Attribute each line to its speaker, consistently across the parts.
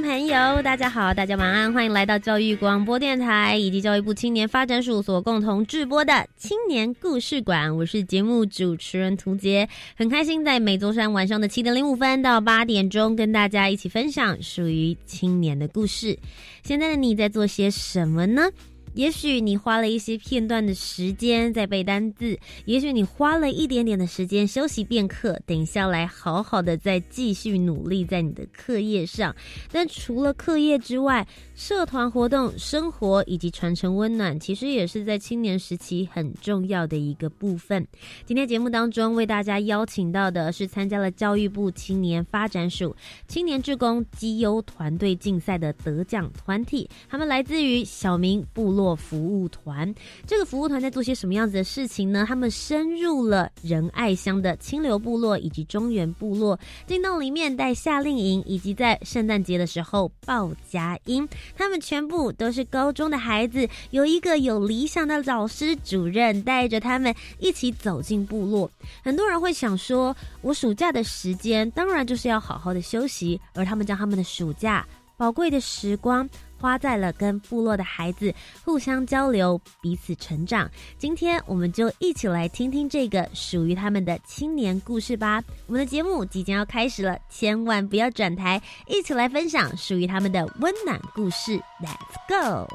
Speaker 1: 朋友，大家好，大家晚安，欢迎来到教育广播电台以及教育部青年发展署所共同制播的青年故事馆。我是节目主持人涂杰，很开心在每周三晚上的七点零五分到八点钟，跟大家一起分享属于青年的故事。现在的你在做些什么呢？也许你花了一些片段的时间在背单字，也许你花了一点点的时间休息片刻，等下来好好的再继续努力在你的课业上。但除了课业之外，社团活动、生活以及传承温暖，其实也是在青年时期很重要的一个部分。今天节目当中为大家邀请到的是参加了教育部青年发展署青年志工绩优团队竞赛的得奖团体，他们来自于小明部落做服务团。这个服务团在做些什么样子的事情呢？他们深入了仁爱乡的清流部落以及中原部落，进到里面带夏令营，以及在圣诞节的时候报佳音。他们全部都是高中的孩子，有一个有理想的老师主任带着他们一起走进部落。很多人会想说，我暑假的时间当然就是要好好的休息，而他们将他们的暑假宝贵的时光。花在了跟部落的孩子互相交流、彼此成长。今天我们就一起来听听这个属于他们的青年故事吧。我们的节目即将要开始了，千万不要转台，一起来分享属于他们的温暖故事。Let's go！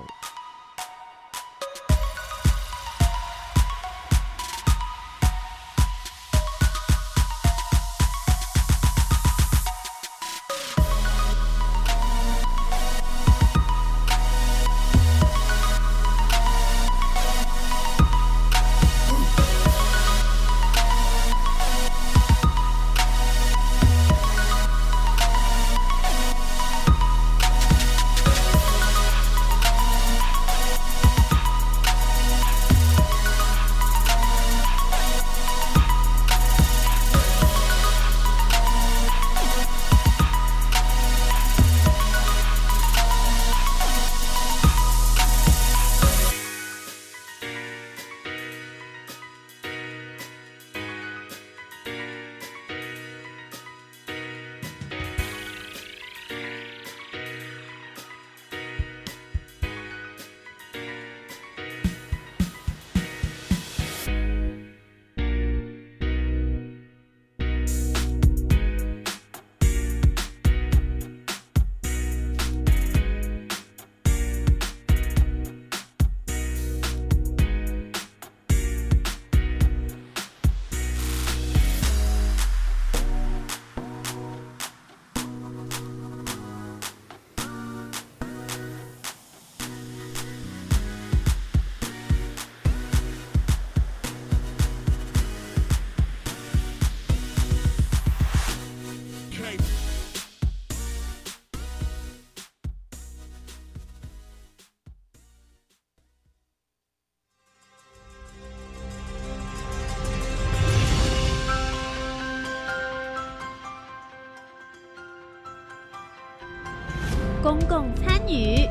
Speaker 1: 公共参与，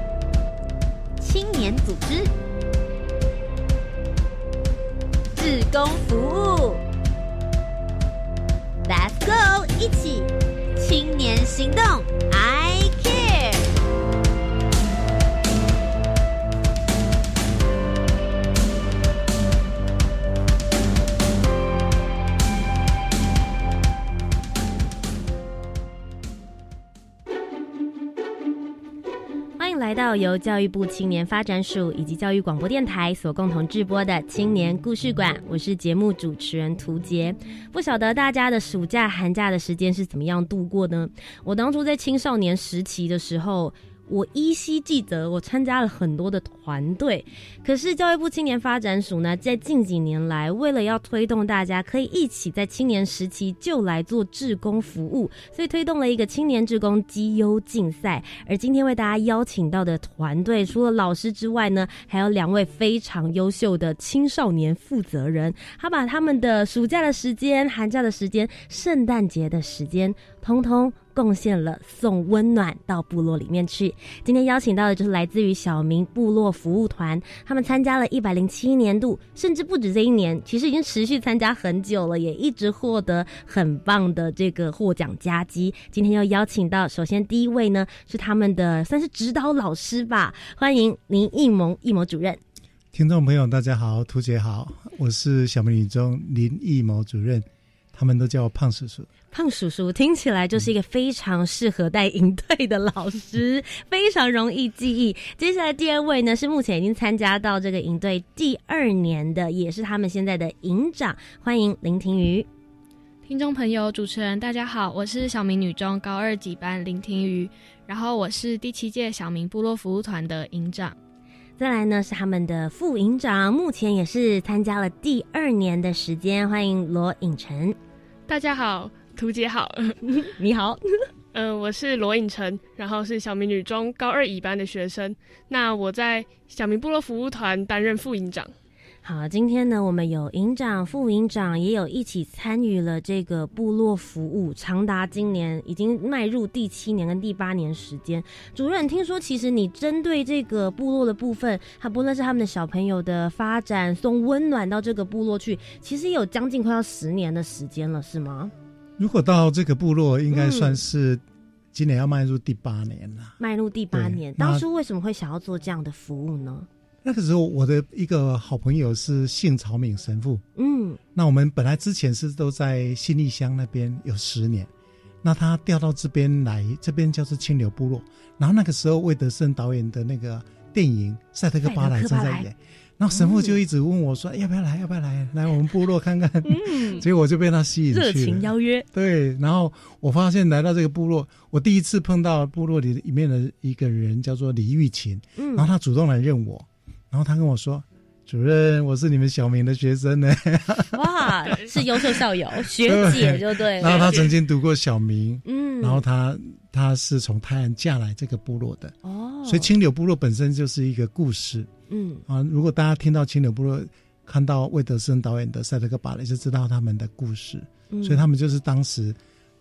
Speaker 1: 青年组织，志工服由教育部青年发展署以及教育广播电台所共同制播的青年故事馆，我是节目主持人涂杰。不晓得大家的暑假、寒假的时间是怎么样度过呢？我当初在青少年时期的时候。我依稀记得我参加了很多的团队，可是教育部青年发展署呢，在近几年来，为了要推动大家可以一起在青年时期就来做志工服务，所以推动了一个青年志工绩优竞赛。而今天为大家邀请到的团队，除了老师之外呢，还有两位非常优秀的青少年负责人，他把他们的暑假的时间、寒假的时间、圣诞节的时间，通通。贡献了送温暖到部落里面去。今天邀请到的就是来自于小明部落服务团，他们参加了一百零七年度，甚至不止这一年，其实已经持续参加很久了，也一直获得很棒的这个获奖佳绩。今天要邀请到，首先第一位呢是他们的算是指导老师吧，欢迎林义萌义谋主任。
Speaker 2: 听众朋友大家好，图姐好，我是小明女中林义谋主任。他们都叫我胖叔叔。
Speaker 1: 胖叔叔听起来就是一个非常适合带营队的老师，非常容易记忆。接下来第二位呢，是目前已经参加到这个营队第二年的，也是他们现在的营长。欢迎林庭瑜。
Speaker 3: 听众朋友、主持人，大家好，我是小明女中高二级班林庭瑜，然后我是第七届小明部落服务团的营长。
Speaker 1: 再来呢是他们的副营长，目前也是参加了第二年的时间。欢迎罗颖晨。
Speaker 4: 大家好，图姐好，
Speaker 1: 你好，
Speaker 4: 嗯，我是罗颖晨，然后是小明女中高二乙班的学生。那我在小明部落服务团担任副营长。
Speaker 1: 好，今天呢，我们有营长、副营长，也有一起参与了这个部落服务，长达今年已经迈入第七年跟第八年时间。主任，听说其实你针对这个部落的部分，他不论是他们的小朋友的发展，送温暖到这个部落去，其实也有将近快要十年的时间了，是吗？
Speaker 2: 如果到这个部落，应该算是今年要迈入第八年了。
Speaker 1: 迈入第八年，当初为什么会想要做这样的服务呢？
Speaker 2: 那个时候，我的一个好朋友是姓曹敏神父。嗯，那我们本来之前是都在新义乡那边有十年，那他调到这边来，这边叫做清流部落。然后那个时候，魏德胜导演的那个电影《赛德克巴莱》正在演，然后神父就一直问我说：“要不要来？要不要来？来我们部落看看。”嗯，结果我就被他吸引去了。热
Speaker 1: 情邀约。
Speaker 2: 对，然后我发现来到这个部落，我第一次碰到部落里里面的一个人叫做李玉琴，嗯，然后他主动来认我。然后他跟我说：“主任，我是你们小明的学生呢。”
Speaker 1: 哇，是优秀校友 学姐就对。
Speaker 2: 然后他曾经读过小明，嗯，然后他他是从泰安嫁来这个部落的哦，所以青柳部落本身就是一个故事，嗯啊，如果大家听到青柳部落，看到魏德森导演的《赛德克巴雷》，就知道他们的故事，所以他们就是当时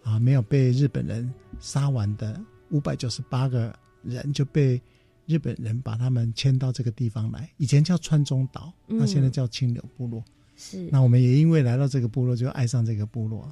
Speaker 2: 啊没有被日本人杀完的五百九十八个人就被。日本人把他们迁到这个地方来，以前叫川中岛，那现在叫青柳部落。
Speaker 1: 是，
Speaker 2: 那我们也因为来到这个部落，就爱上这个部落。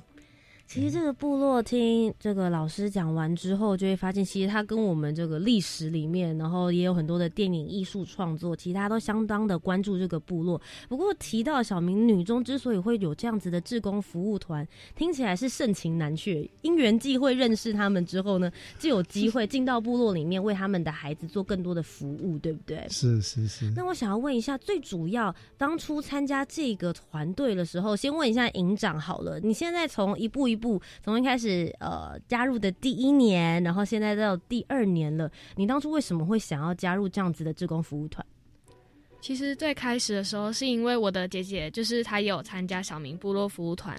Speaker 1: 其实这个部落听这个老师讲完之后，就会发现，其实它跟我们这个历史里面，然后也有很多的电影艺术创作，其他都相当的关注这个部落。不过提到小明女中之所以会有这样子的志工服务团，听起来是盛情难却。因缘际会认识他们之后呢，就有机会进到部落里面，为他们的孩子做更多的服务，对不对？
Speaker 2: 是是是。
Speaker 1: 那我想要问一下，最主要当初参加这个团队的时候，先问一下营长好了，你现在从一步一步从一开始呃加入的第一年，然后现在到第二年了。你当初为什么会想要加入这样子的志工服务团？
Speaker 3: 其实最开始的时候是因为我的姐姐就是她也有参加小明部落服务团，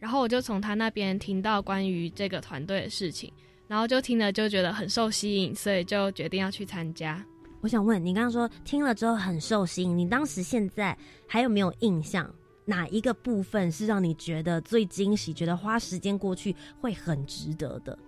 Speaker 3: 然后我就从她那边听到关于这个团队的事情，然后就听了就觉得很受吸引，所以就决定要去参加。
Speaker 1: 我想问你，刚刚说听了之后很受吸引，你当时现在还有没有印象？哪一个部分是让你觉得最惊喜？觉得花时间过去会很值得的？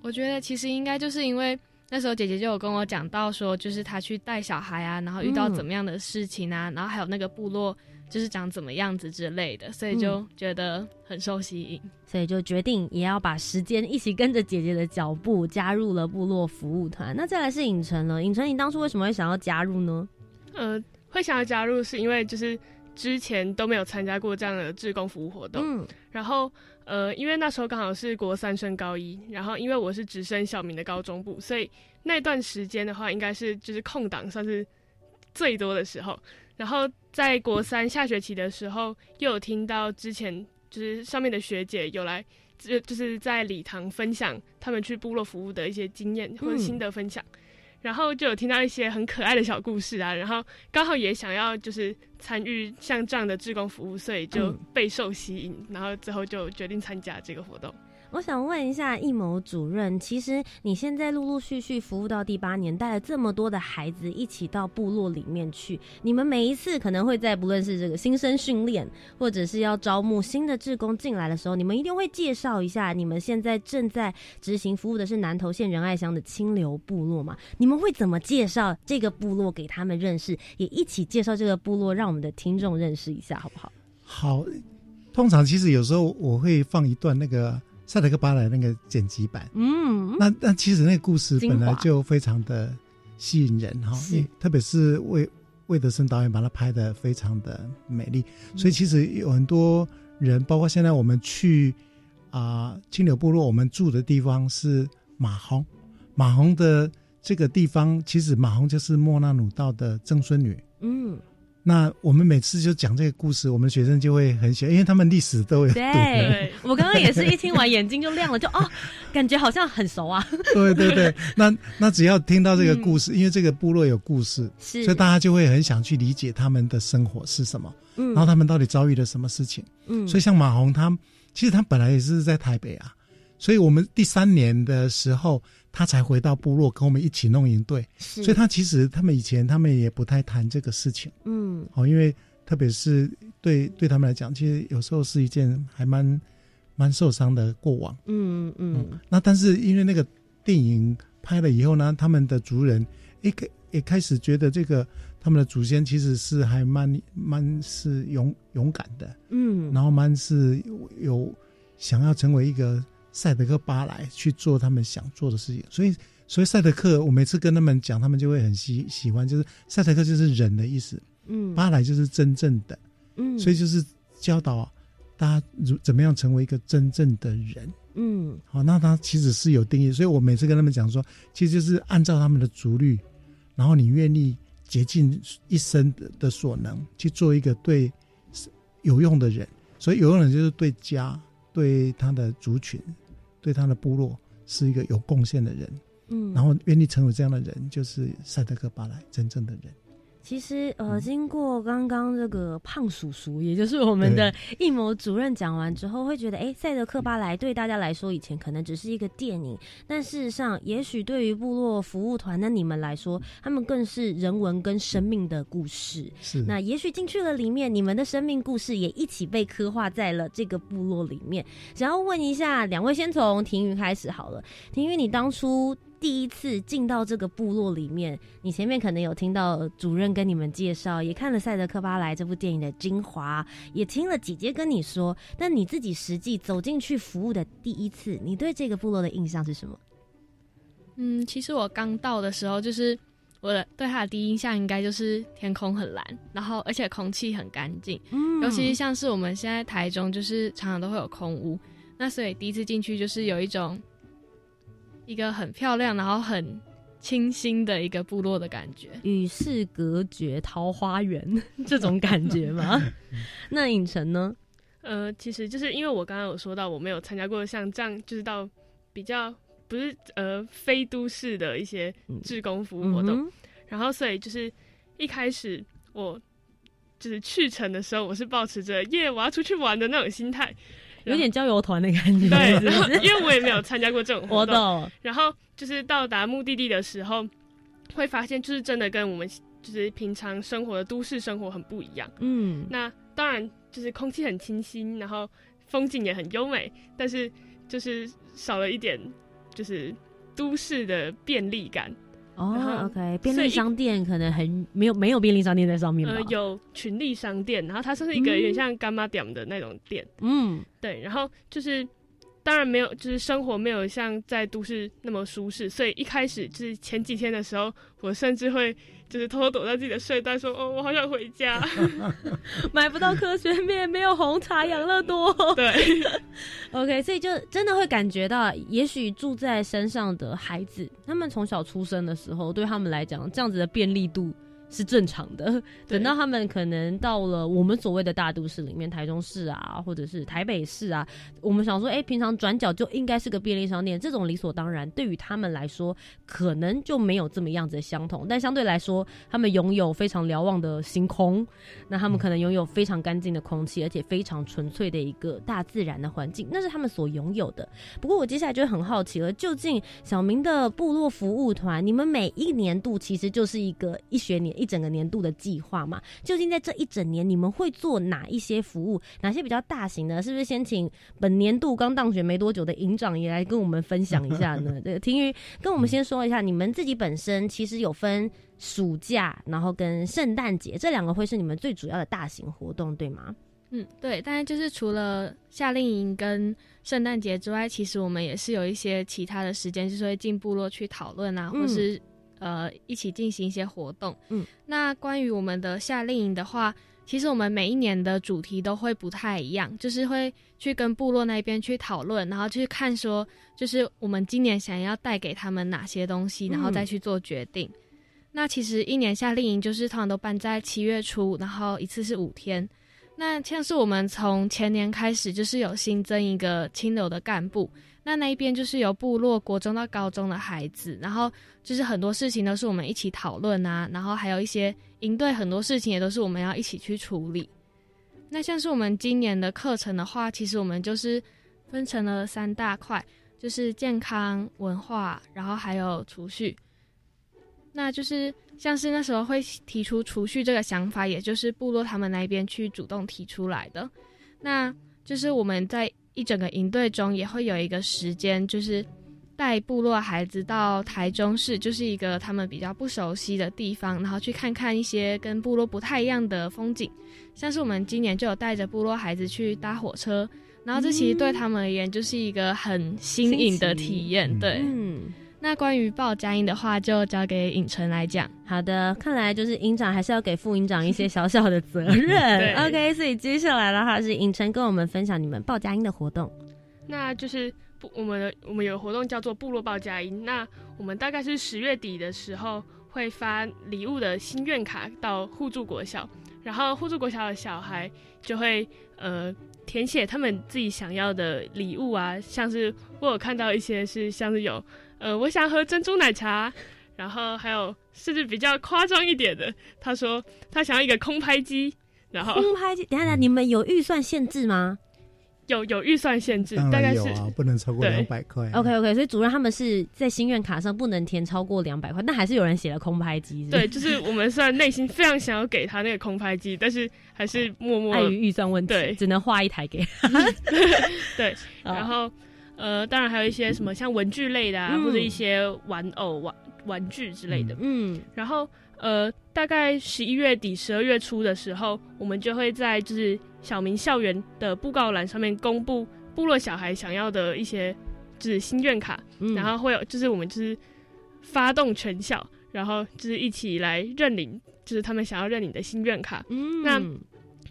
Speaker 3: 我觉得其实应该就是因为那时候姐姐就有跟我讲到说，就是她去带小孩啊，然后遇到怎么样的事情啊，然后还有那个部落就是长怎么样子之类的，所以就觉得很受吸引，
Speaker 1: 所以就决定也要把时间一起跟着姐姐的脚步加入了部落服务团。那再来是影城了，影城，你当初为什么会想要加入呢？
Speaker 4: 呃，会想要加入是因为就是。之前都没有参加过这样的志工服务活动，然后呃，因为那时候刚好是国三升高一，然后因为我是直升小明的高中部，所以那段时间的话，应该是就是空档算是最多的时候。然后在国三下学期的时候，又有听到之前就是上面的学姐有来就就是在礼堂分享他们去部落服务的一些经验或者心得分享，然后就有听到一些很可爱的小故事啊，然后刚好也想要就是参与像这样的志工服务，所以就备受吸引，然后最后就决定参加这个活动。
Speaker 1: 我想问一下易谋主任，其实你现在陆陆续续服务到第八年，带了这么多的孩子一起到部落里面去，你们每一次可能会在不论是这个新生训练，或者是要招募新的志工进来的时候，你们一定会介绍一下你们现在正在执行服务的是南投县仁爱乡的清流部落嘛？你们会怎么介绍这个部落给他们认识，也一起介绍这个部落，让我们的听众认识一下，好不好？
Speaker 2: 好，通常其实有时候我会放一段那个。塞德克巴莱那个剪辑版，嗯，那那其实那个故事本来就非常的吸引人哈，特别是魏魏德森导演把它拍的非常的美丽，所以其实有很多人，包括现在我们去啊青柳部落，我们住的地方是马洪，马洪的这个地方，其实马洪就是莫纳鲁道的曾孙女，嗯。那我们每次就讲这个故事，我们学生就会很喜欢，因为他们历史都有。
Speaker 1: 对，我刚刚也是一听完眼睛就亮了，就哦，感觉好像很熟啊。
Speaker 2: 对对对，那那只要听到这个故事，因为这个部落有故事，所以大家就会很想去理解他们的生活是什么，嗯，然后他们到底遭遇了什么事情，嗯，所以像马红他，其实他本来也是在台北啊，所以我们第三年的时候。他才回到部落跟我们一起弄营队，所以他其实他们以前他们也不太谈这个事情，嗯，哦，因为特别是对对他们来讲，其实有时候是一件还蛮蛮受伤的过往，嗯嗯。那但是因为那个电影拍了以后呢，他们的族人一开也开始觉得这个他们的祖先其实是还蛮蛮是勇勇敢的，嗯，然后蛮是有想要成为一个。赛德克巴莱去做他们想做的事情，所以，所以赛德克，我每次跟他们讲，他们就会很喜喜欢，就是赛德克就是人的意思，嗯，巴莱就是真正的，嗯，所以就是教导大家如怎么样成为一个真正的人，嗯，好，那他其实是有定义，所以我每次跟他们讲说，其实就是按照他们的族律，然后你愿意竭尽一生的的所能去做一个对有用的人，所以有用的人就是对家，对他的族群。对他的部落是一个有贡献的人，嗯，然后愿意成为这样的人，就是塞德克巴莱真正的人。
Speaker 1: 其实，呃，经过刚刚这个胖叔叔，也就是我们的艺谋主任讲完之后，会觉得，哎，赛德克巴莱对大家来说，以前可能只是一个电影，但事实上，也许对于部落服务团的你们来说，他们更是人文跟生命的故事。
Speaker 2: 是，
Speaker 1: 那也许进去了里面，你们的生命故事也一起被刻画在了这个部落里面。想要问一下两位，先从庭云开始好了。庭云，你当初。第一次进到这个部落里面，你前面可能有听到主任跟你们介绍，也看了《赛德克巴莱》这部电影的精华，也听了姐姐跟你说。但你自己实际走进去服务的第一次，你对这个部落的印象是什么？
Speaker 3: 嗯，其实我刚到的时候，就是我的对他的第一印象应该就是天空很蓝，然后而且空气很干净。嗯，尤其是像是我们现在台中，就是常常都会有空屋，那所以第一次进去就是有一种。一个很漂亮，然后很清新的一个部落的感觉，
Speaker 1: 与世隔绝，桃花源 这种感觉吗？那影城呢？
Speaker 4: 呃，其实就是因为我刚刚有说到，我没有参加过像这样，就是到比较不是呃非都市的一些志工服务活动，然后所以就是一开始我就是去城的时候，我是保持着耶我要出去玩的那种心态。
Speaker 1: 有点郊游团的感觉，
Speaker 4: 对，因为我也没有参加过这种活动。然后就是到达目的地的时候，会发现就是真的跟我们就是平常生活的都市生活很不一样。嗯，那当然就是空气很清新，然后风景也很优美，但是就是少了一点就是都市的便利感。
Speaker 1: 哦，OK，便利商店可能很没有没有便利商店在上面
Speaker 4: 呃，有群力商店，然后它算是一个有点像干妈店的那种店。嗯，对，然后就是当然没有，就是生活没有像在都市那么舒适，所以一开始就是前几天的时候，我甚至会。就是偷偷躲在自己的睡袋，说：“哦，我好想回家。”
Speaker 1: 买不到科学面，没有红茶、养乐多。
Speaker 4: 对，
Speaker 1: OK，所以就真的会感觉到，也许住在山上的孩子，他们从小出生的时候，对他们来讲，这样子的便利度是正常的。等到他们可能到了我们所谓的大都市里面，台中市啊，或者是台北市啊，我们想说，哎，平常转角就应该是个便利商店，这种理所当然，对于他们来说，可能就没有这么样子的相同。但相对来说，他们拥有非常瞭望的星空，那他们可能拥有非常干净的空气，而且非常纯粹的一个大自然的环境，那是他们所拥有的。不过我接下来就很好奇了，究竟小明的部落服务团，你们每一年度其实就是一个一学年一整个年度的计划嘛？究竟在这一整年，你们会做哪一些服务？哪些比较大型的？是不是先请本年度刚当选没多久的营长也来跟我们分享一下呢？对，婷宇跟我们先说一下，你们自己本身其实有分暑假，然后跟圣诞节这两个会是你们最主要的大型活动，对吗？
Speaker 3: 嗯，对，但是就是除了夏令营跟圣诞节之外，其实我们也是有一些其他的时间，就是会进部落去讨论啊，或是呃一起进行一些活动。嗯，那关于我们的夏令营的话，其实我们每一年的主题都会不太一样，就是会去跟部落那边去讨论，然后去看说，就是我们今年想要带给他们哪些东西，然后再去做决定。那其实一年夏令营就是通常都办在七月初，然后一次是五天。那像是我们从前年开始，就是有新增一个清流的干部，那那一边就是由部落国中到高中的孩子，然后就是很多事情都是我们一起讨论啊，然后还有一些应对很多事情也都是我们要一起去处理。那像是我们今年的课程的话，其实我们就是分成了三大块，就是健康、文化，然后还有储蓄。那就是像是那时候会提出储蓄这个想法，也就是部落他们那边去主动提出来的。那就是我们在一整个营队中也会有一个时间，就是带部落孩子到台中市，就是一个他们比较不熟悉的地方，然后去看看一些跟部落不太一样的风景。像是我们今年就有带着部落孩子去搭火车，然后这其实对他们而言就是一个很新颖的体验，对。那关于报佳音的话，就交给尹晨来讲。
Speaker 1: 好的，看来就是营长还是要给副营长一些 小小的责任。OK，所以接下来的话是尹晨跟我们分享你们报佳音的活动。
Speaker 4: 那就是部我们的我们有活动叫做部落报佳音。那我们大概是十月底的时候会发礼物的心愿卡到互助国小，然后互助国小的小孩就会呃填写他们自己想要的礼物啊，像是我有看到一些是像是有。呃，我想喝珍珠奶茶，然后还有甚至比较夸张一点的，他说他想要一个空拍机，然后
Speaker 1: 空拍机，等下等，你们有预算限制吗？
Speaker 4: 有有预算限制，大概是
Speaker 2: 不能超过两百块。
Speaker 1: OK OK，所以主任他们是在心愿卡上不能填超过两百块，但还是有人写了空拍机。
Speaker 4: 对，就是我们虽然内心非常想要给他那个空拍机，但是还是默默
Speaker 1: 碍于预算问题，
Speaker 4: 对，
Speaker 1: 只能画一台给。
Speaker 4: 对，然后。呃，当然还有一些什么像文具类的啊，或者一些玩偶、玩玩具之类的。嗯，然后呃，大概十一月底、十二月初的时候，我们就会在就是小明校园的布告栏上面公布部落小孩想要的一些就是心愿卡，然后会有就是我们就是发动全校，然后就是一起来认领，就是他们想要认领的心愿卡。嗯，那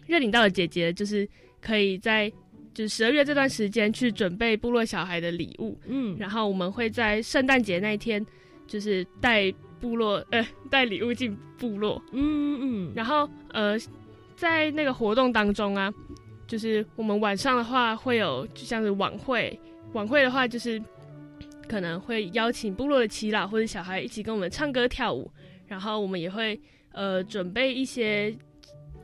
Speaker 4: 认领到的姐姐就是可以在。就是十二月这段时间去准备部落小孩的礼物，嗯，然后我们会在圣诞节那一天，就是带部落呃带礼物进部落，嗯嗯，然后呃在那个活动当中啊，就是我们晚上的话会有就像是晚会，晚会的话就是可能会邀请部落的耆老或者小孩一起跟我们唱歌跳舞，然后我们也会呃准备一些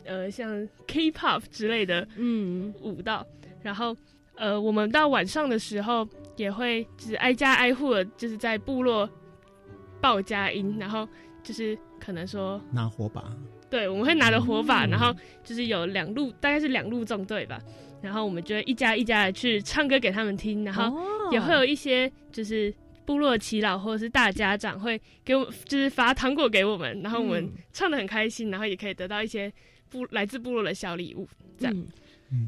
Speaker 4: 呃像 K-pop 之类的嗯。舞蹈。然后，呃，我们到晚上的时候也会就是挨家挨户的，就是在部落报佳音，然后就是可能说
Speaker 2: 拿火把，
Speaker 4: 对，我们会拿着火把，然后就是有两路，大概是两路纵队吧，然后我们就会一家一家的去唱歌给他们听，然后也会有一些就是部落耆老或者是大家长会给我就是发糖果给我们，然后我们唱的很开心，然后也可以得到一些部来自部落的小礼物，这样。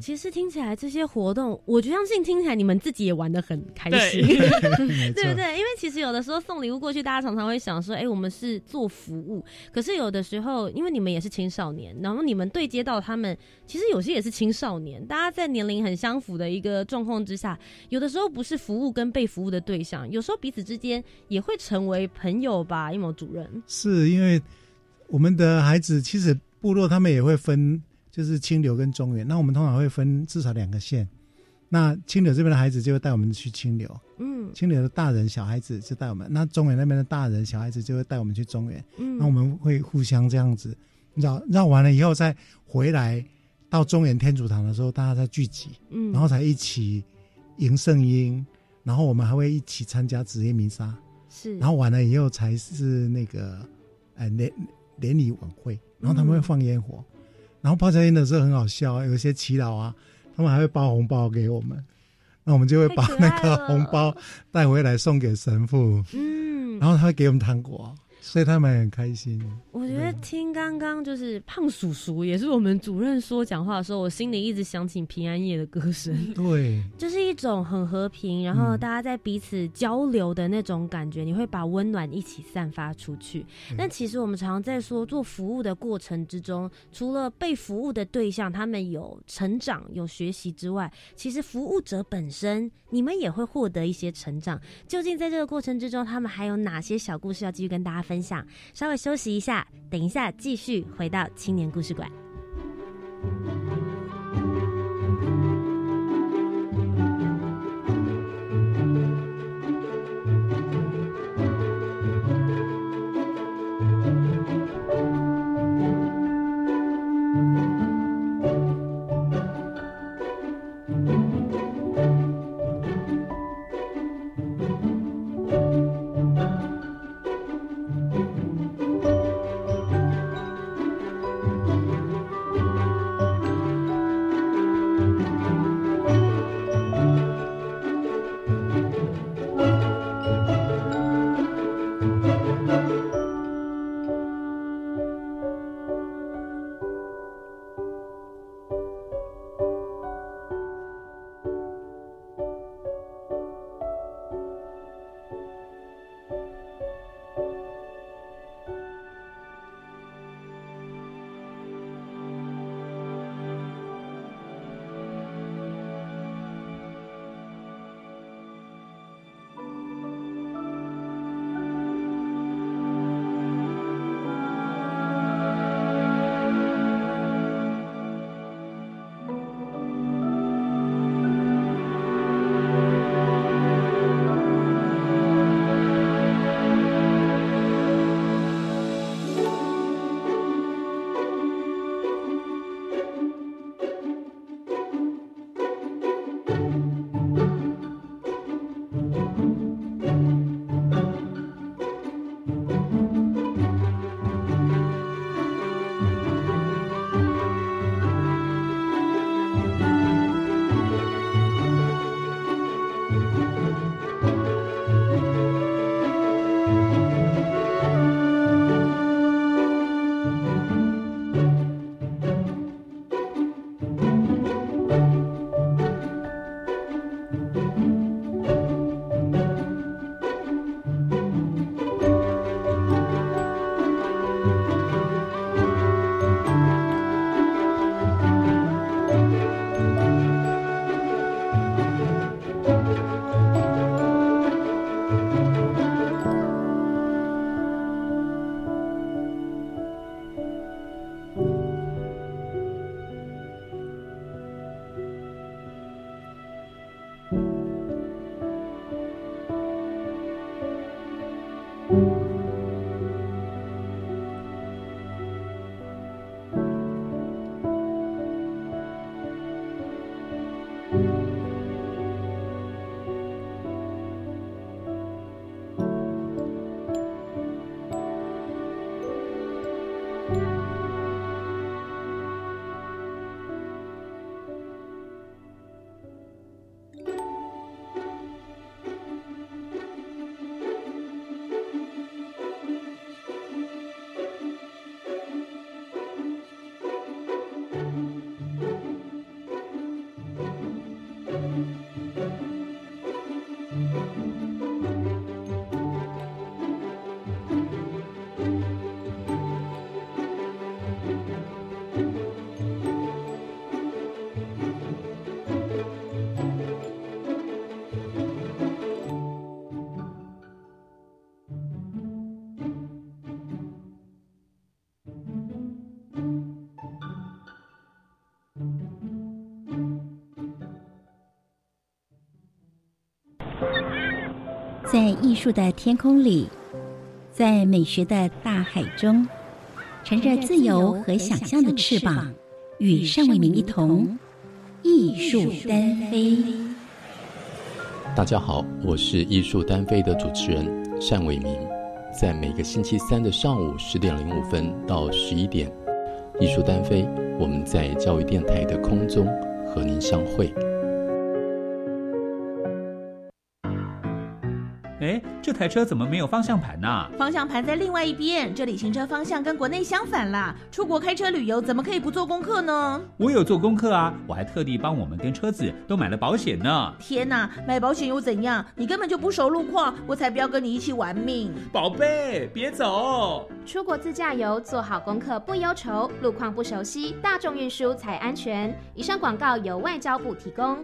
Speaker 1: 其实听起来这些活动，我就相信听起来你们自己也玩的很开心，对 不对？因为其实有的时候送礼物过去，大家常常会想说，哎，我们是做服务。可是有的时候，因为你们也是青少年，然后你们对接到他们，其实有些也是青少年，大家在年龄很相符的一个状况之下，有的时候不是服务跟被服务的对象，有时候彼此之间也会成为朋友吧？一某主任
Speaker 2: 是因为。我们的孩子其实部落他们也会分，就是清流跟中原。那我们通常会分至少两个县。那清流这边的孩子就会带我们去清流，嗯，清流的大人小孩子就带我们。那中原那边的大人小孩子就会带我们去中原，嗯，那我们会互相这样子绕绕完了以后再回来到中原天主堂的时候，大家再聚集，嗯，然后才一起迎圣婴，然后我们还会一起参加职业弥撒，
Speaker 1: 是，
Speaker 2: 然后完了以后才是那个呃联联礼晚会，然后他们会放烟火，然后泡菜烟的时候很好笑，有一些祈祷啊。他们还会包红包给我们，那我们就会把那个红包带回来送给神父，嗯，然后他会给我们糖果。所以他们很开心。
Speaker 1: 我觉得听刚刚就是胖叔叔，也是我们主任说讲话的时候，我心里一直想起平安夜的歌声。
Speaker 2: 对，
Speaker 1: 就是一种很和平，然后大家在彼此交流的那种感觉，你会把温暖一起散发出去。但其实我们常常在说，做服务的过程之中，除了被服务的对象他们有成长、有学习之外，其实服务者本身，你们也会获得一些成长。究竟在这个过程之中，他们还有哪些小故事要继续跟大家分分享？稍微休息一下，等一下继续回到青年故事馆。
Speaker 5: 在艺术的天空里，在美学的大海中，乘着自由和想象的翅膀，与单伟明一同艺术单飞。
Speaker 6: 大家好，我是艺术单飞的主持人单伟明，在每个星期三的上午十点零五分到十一点，艺术单飞，我们在教育电台的空中和您相会。
Speaker 7: 台车怎么没有方向盘呢？
Speaker 8: 方向盘在另外一边，这里行车方向跟国内相反啦。出国开车旅游怎么可以不做功课呢？
Speaker 7: 我有做功课啊，我还特地帮我们跟车子都买了保险呢。
Speaker 8: 天哪，买保险又怎样？你根本就不熟路况，我才不要跟你一起玩命。
Speaker 7: 宝贝，别走！
Speaker 9: 出国自驾游做好功课不忧愁，路况不熟悉，大众运输才安全。以上广告由外交部提供。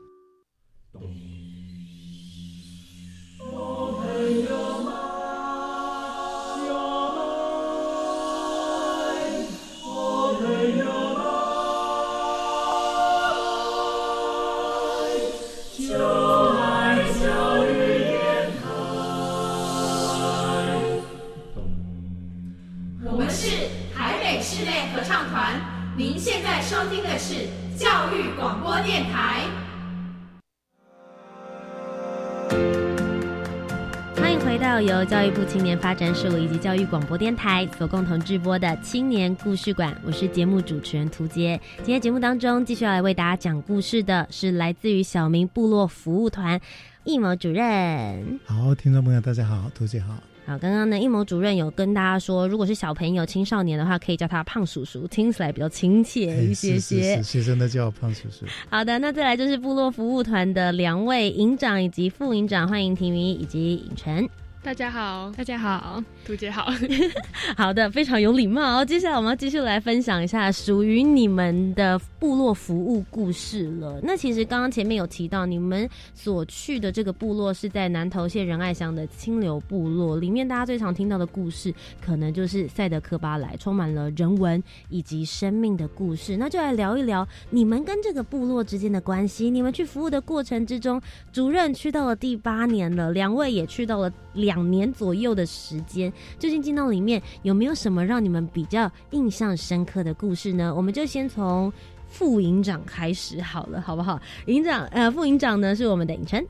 Speaker 1: 由教育部青年发展署以及教育广播电台所共同制播的青年故事馆，我是节目主持人涂杰。今天节目当中，继续要来为大家讲故事的是来自于小明部落服务团易谋主任。
Speaker 2: 好，听众朋友，大家好，涂杰好。
Speaker 1: 好，刚刚呢，易谋主任有跟大家说，如果是小朋友、青少年的话，可以叫他胖叔叔，听起来比较亲切一些些。
Speaker 2: 学生都叫胖叔叔。
Speaker 1: 好的，那再来就是部落服务团的两位营长以及副营长，欢迎提名以及尹晨。
Speaker 4: 大家好，
Speaker 3: 大家好，
Speaker 4: 图姐好，
Speaker 1: 好的，非常有礼貌。接下来我们要继续来分享一下属于你们的部落服务故事了。那其实刚刚前面有提到，你们所去的这个部落是在南投县仁爱乡的清流部落，里面大家最常听到的故事，可能就是赛德克巴莱，充满了人文以及生命的故事。那就来聊一聊你们跟这个部落之间的关系。你们去服务的过程之中，主任去到了第八年了，两位也去到了两。两年左右的时间，究竟进到里面有没有什么让你们比较印象深刻的故事呢？我们就先从副营长开始好了，好不好？营长，呃，副营长呢是我们的尹晨。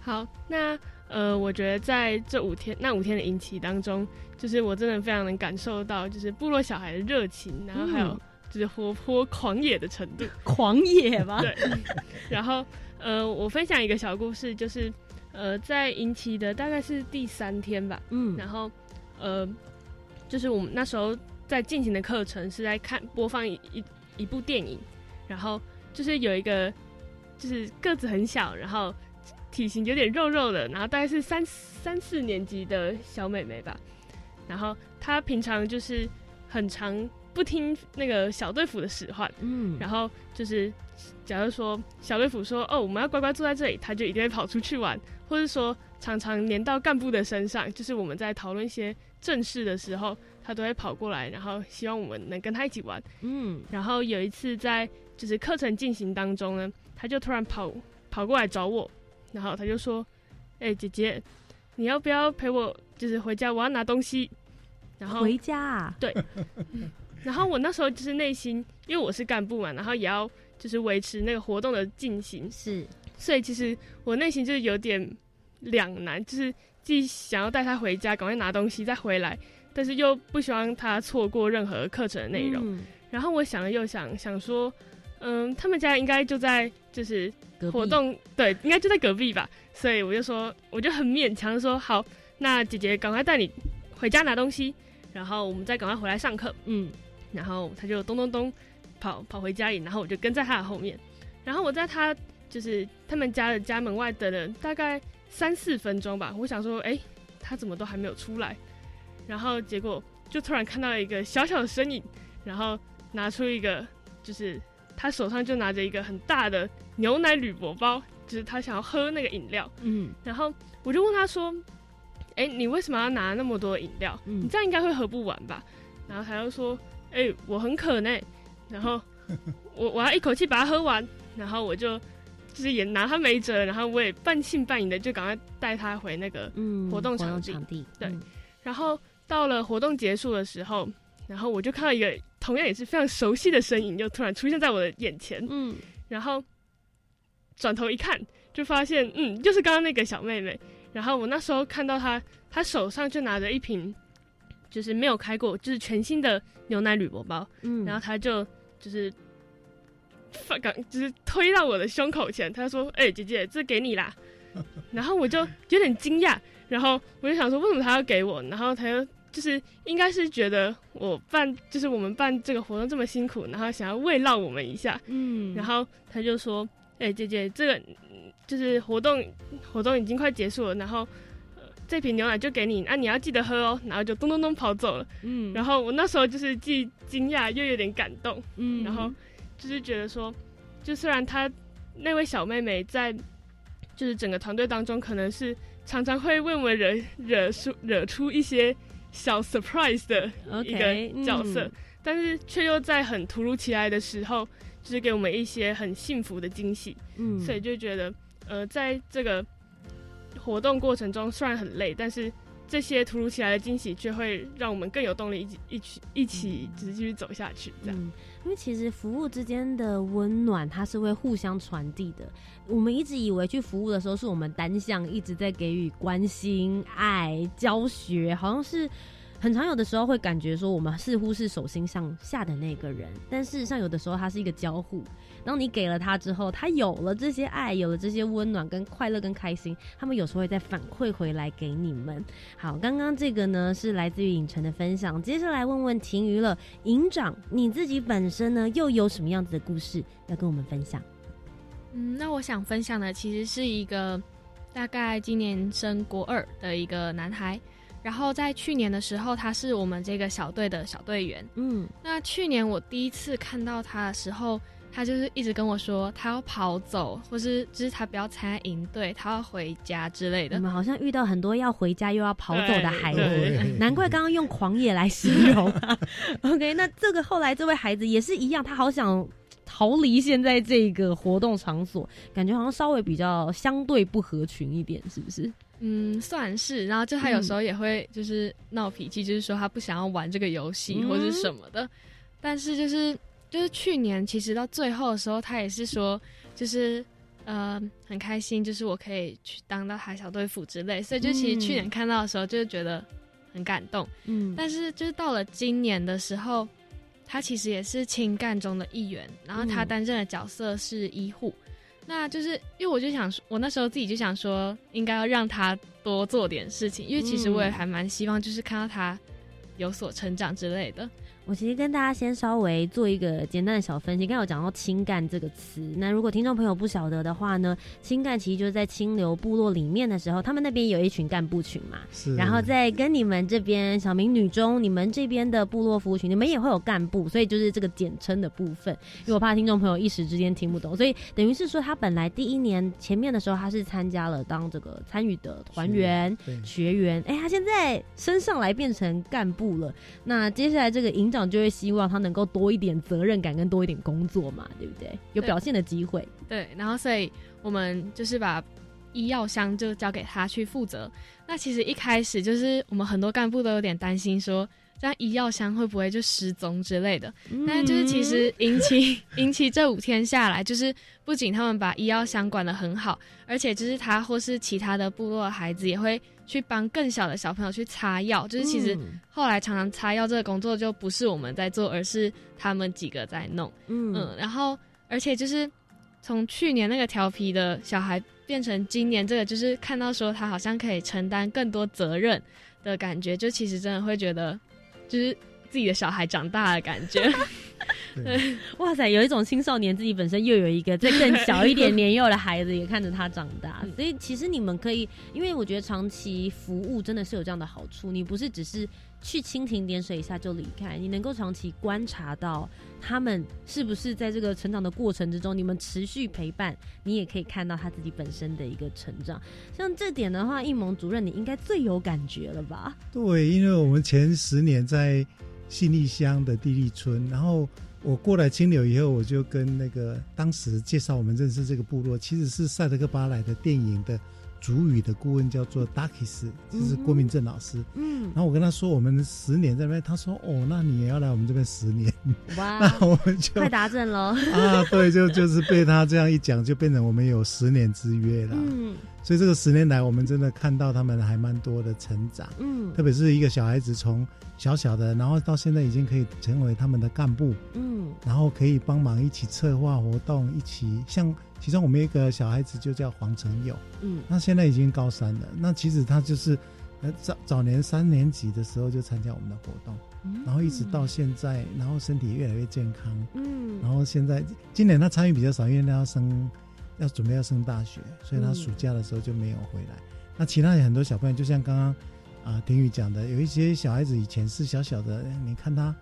Speaker 4: 好，那呃，我觉得在这五天那五天的营期当中，就是我真的非常能感受到，就是部落小孩的热情，然后还有就是活泼狂野的程度，
Speaker 1: 狂野吧？
Speaker 4: 对。然后呃，我分享一个小故事，就是。呃，在引起的大概是第三天吧，嗯，然后，呃，就是我们那时候在进行的课程是在看播放一一一部电影，然后就是有一个就是个子很小，然后体型有点肉肉的，然后大概是三三四年级的小妹妹吧，然后她平常就是很常不听那个小队服的使唤，嗯，然后就是假如说小队服说哦我们要乖乖坐在这里，她就一定会跑出去玩。或者说，常常黏到干部的身上，就是我们在讨论一些正事的时候，他都会跑过来，然后希望我们能跟他一起玩。嗯，然后有一次在就是课程进行当中呢，他就突然跑跑过来找我，然后他就说：“哎，姐姐，你要不要陪我？就是回家，我要拿东西。”然后
Speaker 1: 回家啊？
Speaker 4: 对。然后我那时候就是内心，因为我是干部嘛，然后也要就是维持那个活动的进行。
Speaker 1: 是。
Speaker 4: 所以其实我内心就是有点两难，就是既想要带他回家，赶快拿东西再回来，但是又不希望他错过任何课程的内容。然后我想了又想，想说，嗯，他们家应该就在就是活动，对，应该就在隔壁吧。所以我就说，我就很勉强说，好，那姐姐赶快带你回家拿东西，然后我们再赶快回来上课。嗯，然后他就咚咚咚跑跑回家里，然后我就跟在他的后面，然后我在他。就是他们家的家门外等了大概三四分钟吧。我想说，哎，他怎么都还没有出来？然后结果就突然看到一个小小的身影，然后拿出一个，就是他手上就拿着一个很大的牛奶铝箔包，就是他想要喝那个饮料。嗯，然后我就问他说：“哎，你为什么要拿那么多饮料？你这样应该会喝不完吧？”然后他又说：“哎，我很渴呢。”然后我 我要一口气把它喝完，然后我就就是也拿他没辙，然后我也半信半疑的就赶快带他回那个活动场地。对，然后。到了活动结束的时候，然后我就看到一个同样也是非常熟悉的身影，就突然出现在我的眼前。嗯，然后转头一看，就发现，嗯，就是刚刚那个小妹妹。然后我那时候看到她，她手上就拿着一瓶，就是没有开过，就是全新的牛奶铝箔包。嗯，然后她就就是放，就是推到我的胸口前，他说：“哎，姐姐，这给你啦。” 然后我就有点惊讶，然后我就想说，为什么他要给我？然后他就。就是应该是觉得我办，就是我们办这个活动这么辛苦，然后想要慰劳我们一下，嗯，然后他就说：“哎，姐姐，这个就是活动活动已经快结束了，然后这瓶牛奶就给你，啊，你要记得喝哦。”然后就咚咚咚跑走了，嗯，然后我那时候就是既惊讶又有点感动，嗯，然后就是觉得说，就虽然她那位小妹妹在就是整个团队当中，可能是常常会为我们惹惹出惹出一些。小 surprise 的一个角色，但是却又在很突如其来的时候，就是给我们一些很幸福的惊喜。嗯，所以就觉得，呃，在这个活动过程中虽然很累，但是。这些突如其来的惊喜，却会让我们更有动力，一起一起一起就是继续走下去。这样，
Speaker 1: 因为其实服务之间的温暖，它是会互相传递的。我们一直以为去服务的时候，是我们单向一直在给予关心、爱、教学，好像是。很常有的时候会感觉说，我们似乎是手心向下的那个人，但事实上有的时候它是一个交互。当你给了他之后，他有了这些爱，有了这些温暖、跟快乐、跟开心，他们有时候会再反馈回来给你们。好，刚刚这个呢是来自于影城的分享，接下来问问婷瑜了，营长你自己本身呢又有什么样子的故事要跟我们分享？
Speaker 3: 嗯，那我想分享的其实是一个大概今年升国二的一个男孩。然后在去年的时候，他是我们这个小队的小队员。嗯，那去年我第一次看到他的时候，他就是一直跟我说他要跑走，或是就是他不要参加营队，他要回家之类的。
Speaker 1: 你们好像遇到很多要回家又要跑走的孩子，难怪刚刚用狂野来形容。OK，那这个后来这位孩子也是一样，他好想逃离现在这个活动场所，感觉好像稍微比较相对不合群一点，是不是？
Speaker 3: 嗯，算是。然后就他有时候也会就是闹脾气，就是说他不想要玩这个游戏或者什么的。但是就是就是去年其实到最后的时候，他也是说就是呃很开心，就是我可以去当到海小队副之类。所以就其实去年看到的时候，就是觉得很感动。嗯。但是就是到了今年的时候，他其实也是青干中的一员，然后他担任的角色是医护。那就是因为我就想说，我那时候自己就想说，应该要让他多做点事情，因为其实我也还蛮希望，就是看到他有所成长之类的。
Speaker 1: 我其实跟大家先稍微做一个简单的小分析。刚才有讲到“清干”这个词，那如果听众朋友不晓得的话呢，“清干”其实就是在清流部落里面的时候，他们那边有一群干部群嘛。
Speaker 2: 是。
Speaker 1: 然后在跟你们这边小明女中，你们这边的部落服务群，你们也会有干部，所以就是这个简称的部分。因为我怕听众朋友一时之间听不懂，所以等于是说他本来第一年前面的时候，他是参加了当这个参与的团员学员，哎，他现在升上来变成干部了。那接下来这个营长。就会希望他能够多一点责任感跟多一点工作嘛，对不对？有表现的机会。
Speaker 3: 对，然后所以我们就是把医药箱就交给他去负责。那其实一开始就是我们很多干部都有点担心，说这样医药箱会不会就失踪之类的。但是就是其实引起 引起这五天下来，就是不仅他们把医药箱管得很好，而且就是他或是其他的部落的孩子也会。去帮更小的小朋友去擦药，就是其实后来常常擦药这个工作就不是我们在做，而是他们几个在弄。嗯，然后而且就是从去年那个调皮的小孩变成今年这个，就是看到说他好像可以承担更多责任的感觉，就其实真的会觉得就是自己的小孩长大的感觉。
Speaker 1: 哇塞，有一种青少年自己本身又有一个在更小一点年幼的孩子，也看着他长大。所以其实你们可以，因为我觉得长期服务真的是有这样的好处。你不是只是去蜻蜓点水一下就离开，你能够长期观察到他们是不是在这个成长的过程之中，你们持续陪伴，你也可以看到他自己本身的一个成长。像这点的话，应蒙主任你应该最有感觉了吧？
Speaker 2: 对，因为我们前十年在信义乡的地利村，然后。我过来清流以后，我就跟那个当时介绍我们认识这个部落，其实是赛德克巴莱的电影的主语的顾问，叫做 Dakis，，就是郭明正老师。嗯，然后我跟他说，我们十年在那边，他说，哦，那你也要来我们这边十年？哇，那我们就
Speaker 1: 快达阵了
Speaker 2: 啊！对，就就是被他这样一讲，就变成我们有十年之约了。嗯。所以这个十年来，我们真的看到他们还蛮多的成长，嗯，特别是一个小孩子从小小的，然后到现在已经可以成为他们的干部，嗯，然后可以帮忙一起策划活动，一起像其中我们一个小孩子就叫黄成友，嗯，那现在已经高三了，那其实他就是呃早早年三年级的时候就参加我们的活动，然后一直到现在，然后身体越来越健康，嗯，然后现在今年他参与比较少，因为他要升。要准备要升大学，所以他暑假的时候就没有回来。那其他很多小朋友，就像刚刚啊丁宇讲的，有一些小孩子以前是小小的，你看他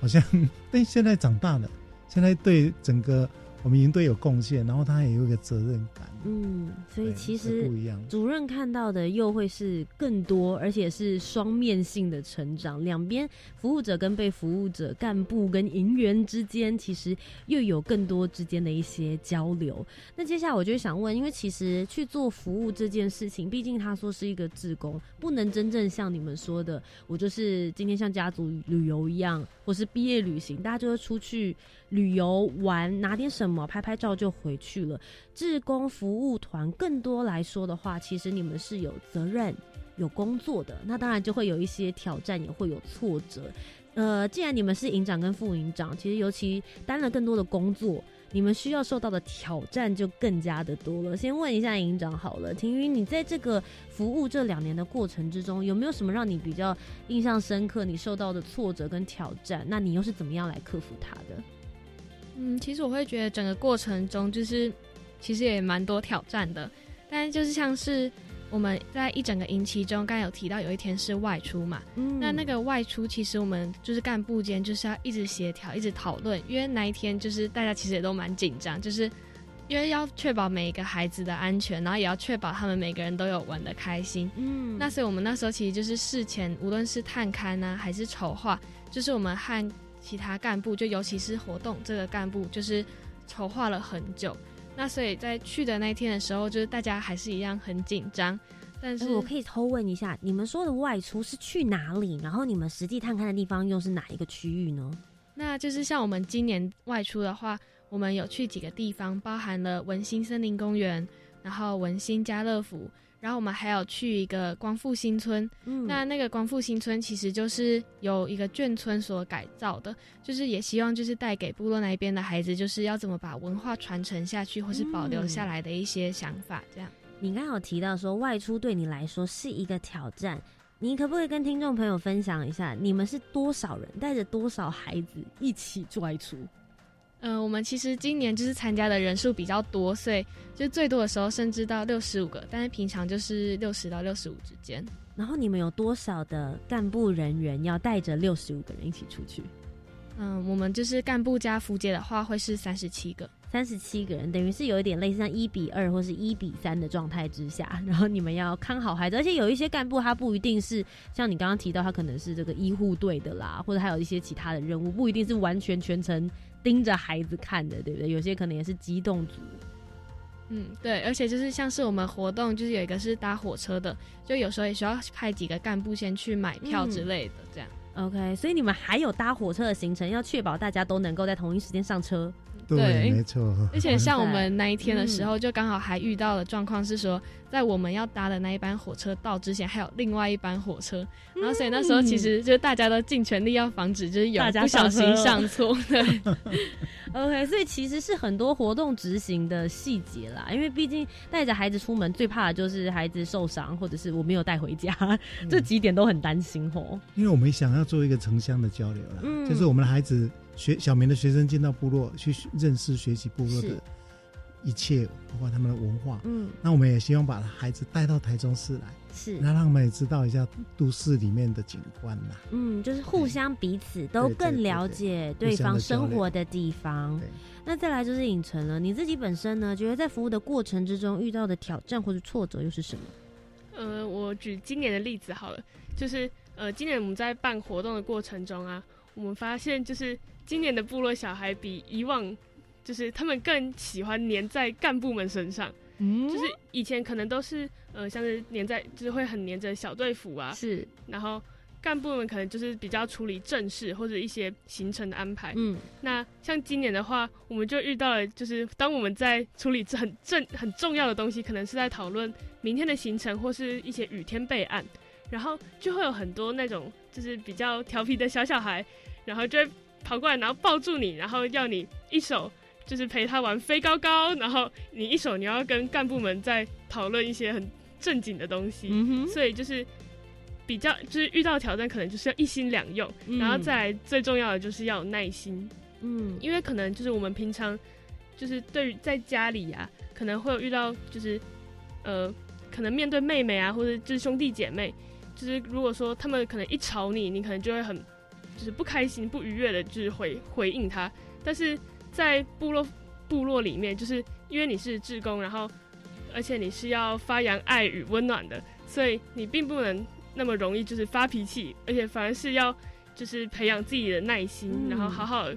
Speaker 2: 好像，但，现在长大了，现在对整个。我们营队有贡献，然后他也有一个责任感。
Speaker 1: 嗯，所以其实不一样主任看到的又会是更多，而且是双面性的成长。两边服务者跟被服务者、干部跟营员之间，其实又有更多之间的一些交流。那接下来我就想问，因为其实去做服务这件事情，毕竟他说是一个志工，不能真正像你们说的，我就是今天像家族旅游一样，或是毕业旅行，大家就会出去。旅游玩拿点什么拍拍照就回去了。志工服务团更多来说的话，其实你们是有责任、有工作的，那当然就会有一些挑战，也会有挫折。呃，既然你们是营长跟副营长，其实尤其担了更多的工作，你们需要受到的挑战就更加的多了。先问一下营长好了，婷云，你在这个服务这两年的过程之中，有没有什么让你比较印象深刻？你受到的挫折跟挑战，那你又是怎么样来克服它的？
Speaker 3: 嗯，其实我会觉得整个过程中就是，其实也蛮多挑战的。但就是像是我们在一整个营期中，刚刚有提到有一天是外出嘛，嗯，那那个外出其实我们就是干部间就是要一直协调、一直讨论，因为那一天就是大家其实也都蛮紧张，就是因为要确保每一个孩子的安全，然后也要确保他们每个人都有玩的开心。嗯，那所以我们那时候其实就是事前无论是探勘呢，还是筹划，就是我们和其他干部就尤其是活动这个干部，就是筹划了很久。那所以在去的那天的时候，就是大家还是一样很紧张。但是
Speaker 1: 我可以偷问一下，你们说的外出是去哪里？然后你们实际探看的地方又是哪一个区域呢？
Speaker 3: 那就是像我们今年外出的话，我们有去几个地方，包含了文心森林公园，然后文心家乐福。然后我们还有去一个光复新村，嗯那那个光复新村其实就是由一个眷村所改造的，就是也希望就是带给部落那边的孩子，就是要怎么把文化传承下去，或是保留下来的一些想法。这样，
Speaker 1: 你刚好提到说外出对你来说是一个挑战，你可不可以跟听众朋友分享一下，你们是多少人带着多少孩子一起外出？
Speaker 3: 嗯，我们其实今年就是参加的人数比较多，所以就最多的时候甚至到六十五个，但是平常就是六十到六十五之间。
Speaker 1: 然后你们有多少的干部人员要带着六十五个人一起出去？
Speaker 3: 嗯，我们就是干部加副接的话会是三十七个。
Speaker 1: 三十七个人，等于是有一点类似像一比二或是一比三的状态之下，然后你们要看好孩子，而且有一些干部他不一定是像你刚刚提到，他可能是这个医护队的啦，或者还有一些其他的任务，不一定是完全全程盯着孩子看的，对不对？有些可能也是机动组。
Speaker 3: 嗯，对，而且就是像是我们活动，就是有一个是搭火车的，就有时候也需要派几个干部先去买票之类的，这样。
Speaker 1: OK，所以你们还有搭火车的行程，要确保大家都能够在同一时间上车。
Speaker 2: 对，没错。
Speaker 3: 而且像我们那一天的时候，就刚好还遇到了状况，是说在我们要搭的那一班火车到之前，还有另外一班火车，然后所以那时候其实就大家都尽全力要防止，就是有不小心上错。对。
Speaker 1: OK，所以其实是很多活动执行的细节啦，因为毕竟带着孩子出门，最怕的就是孩子受伤，或者是我没有带回家，这几点都很担心哦。
Speaker 2: 因为我们想要做一个城乡的交流啦，就是我们的孩子。学小明的学生进到部落去认识、学习部落的一切，包括他们的文化。嗯，那我们也希望把孩子带到台中市来，
Speaker 1: 是，
Speaker 2: 那让他们也知道一下都市里面的景观啦。
Speaker 1: 嗯，就是互相彼此都更了解对方生活的地方。那再来就是影城了，你自己本身呢，觉得在服务的过程之中遇到的挑战或者挫折又是什么？
Speaker 4: 呃，我举今年的例子好了，就是呃，今年我们在办活动的过程中啊，我们发现就是今年的部落小孩比以往。就是他们更喜欢黏在干部们身上，嗯，就是以前可能都是呃，像是黏在，就是会很黏着小队服啊，
Speaker 1: 是，
Speaker 4: 然后干部们可能就是比较处理正事或者一些行程的安排，嗯，那像今年的话，我们就遇到了，就是当我们在处理很正很重要的东西，可能是在讨论明天的行程或是一些雨天备案，然后就会有很多那种就是比较调皮的小小孩，然后就会跑过来，然后抱住你，然后要你一手。就是陪他玩飞高高，然后你一手你要跟干部们在讨论一些很正经的东西，所以就是比较就是遇到挑战，可能就是要一心两用，然后再来最重要的就是要有耐心，嗯，因为可能就是我们平常就是对于在家里啊，可能会有遇到就是呃，可能面对妹妹啊，或者就是兄弟姐妹，就是如果说他们可能一吵你，你可能就会很就是不开心、不愉悦的，就是回回应他，但是。在部落部落里面，就是因为你是志工，然后而且你是要发扬爱与温暖的，所以你并不能那么容易就是发脾气，而且反而是要就是培养自己的耐心，然后好好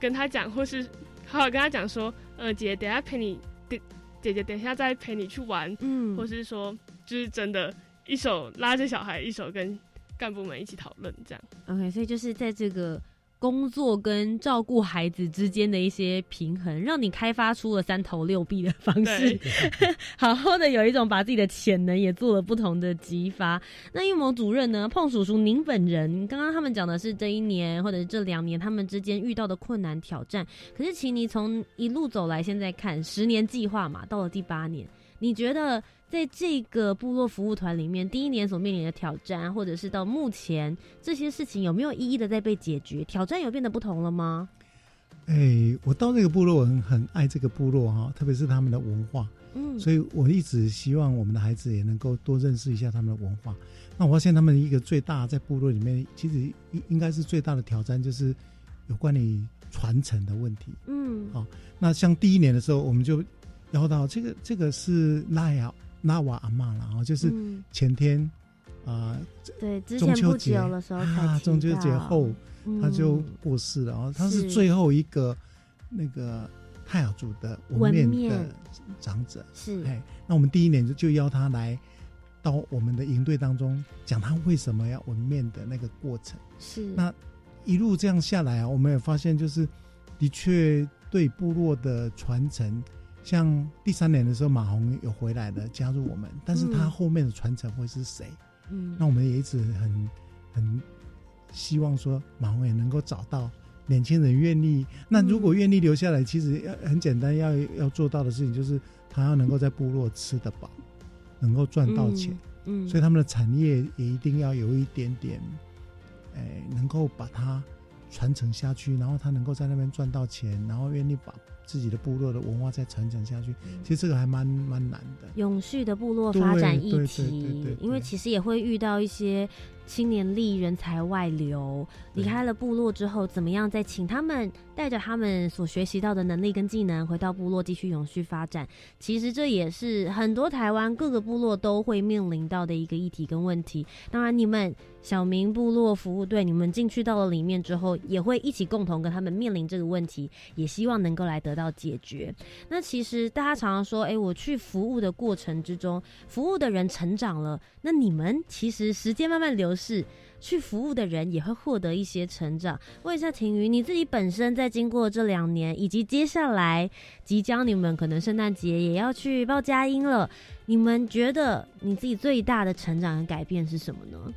Speaker 4: 跟他讲，或是好好跟他讲说，呃，姐姐等下陪你，姐姐姐等下再陪你去玩，嗯，或是说就是真的，一手拉着小孩，一手跟干部们一起讨论这样。
Speaker 1: OK，所以就是在这个。工作跟照顾孩子之间的一些平衡，让你开发出了三头六臂的方式，好好的有一种把自己的潜能也做了不同的激发。那玉谋主任呢？碰叔叔，您本人刚刚他们讲的是这一年或者是这两年他们之间遇到的困难挑战，可是请你从一路走来，现在看十年计划嘛，到了第八年，你觉得？在这个部落服务团里面，第一年所面临的挑战，或者是到目前这些事情有没有一一的在被解决？挑战有变得不同了吗？
Speaker 2: 哎，我到这个部落，我很很爱这个部落哈，特别是他们的文化，嗯，所以我一直希望我们的孩子也能够多认识一下他们的文化。那我发现他们一个最大在部落里面，其实应应该是最大的挑战，就是有关于传承的问题。嗯，好，那像第一年的时候，我们就聊到这个，这个是那样。那瓦阿妈了啊，就是前天啊，
Speaker 1: 对，中秋节的时候啊，
Speaker 2: 中秋节后他就过世了啊。他是最后一个那个泰雅族的文面的长者，
Speaker 1: 是
Speaker 2: 哎。那我们第一年就就邀他来到我们的营队当中，讲他为什么要纹面的那个过程。
Speaker 1: 是
Speaker 2: 那一路这样下来啊，我们也发现，就是的确对部落的传承。像第三年的时候，马红有回来的加入我们，但是他后面的传承会是谁？嗯，那我们也一直很很希望说马红也能够找到年轻人愿意。那如果愿意留下来，其实要很简单，要要做到的事情就是他要能够在部落吃得饱，能够赚到钱。嗯，所以他们的产业也一定要有一点点，哎，能够把它传承下去，然后他能够在那边赚到钱，然后愿意把。自己的部落的文化再传承下去，其实这个还蛮蛮难的。
Speaker 1: 永续的部落发展议题，因为其实也会遇到一些。青年力人才外流，离开了部落之后，怎么样再请他们带着他们所学习到的能力跟技能回到部落继续永续发展？其实这也是很多台湾各个部落都会面临到的一个议题跟问题。当然，你们小明部落服务队，你们进去到了里面之后，也会一起共同跟他们面临这个问题，也希望能够来得到解决。那其实大家常常说，哎，我去服务的过程之中，服务的人成长了，那你们其实时间慢慢流。是去服务的人也会获得一些成长。问一下婷瑜，你自己本身在经过这两年，以及接下来即将你们可能圣诞节也要去报佳音了，你们觉得你自己最大的成长和改变是什么呢？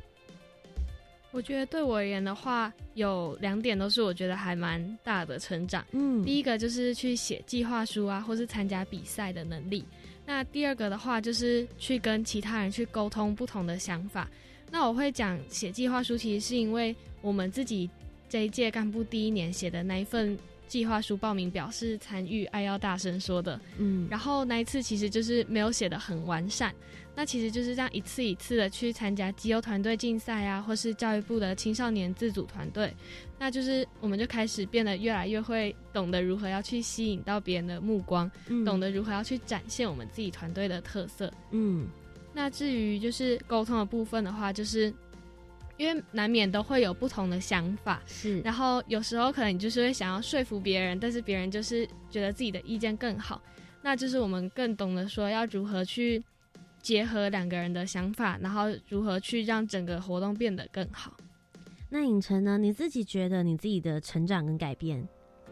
Speaker 3: 我觉得对我而言的话，有两点都是我觉得还蛮大的成长。嗯，第一个就是去写计划书啊，或是参加比赛的能力。那第二个的话，就是去跟其他人去沟通不同的想法。那我会讲写计划书，其实是因为我们自己这一届干部第一年写的那一份。计划书报名表是参与爱要大声说的，嗯，然后那一次其实就是没有写的很完善，那其实就是这样一次一次的去参加基优团队竞赛啊，或是教育部的青少年自主团队，那就是我们就开始变得越来越会懂得如何要去吸引到别人的目光，懂得如何要去展现我们自己团队的特色，嗯，那至于就是沟通的部分的话，就是。因为难免都会有不同的想法，
Speaker 1: 是，
Speaker 3: 然后有时候可能你就是会想要说服别人，但是别人就是觉得自己的意见更好，那就是我们更懂得说要如何去结合两个人的想法，然后如何去让整个活动变得更好。
Speaker 1: 那影城呢？你自己觉得你自己的成长跟改变？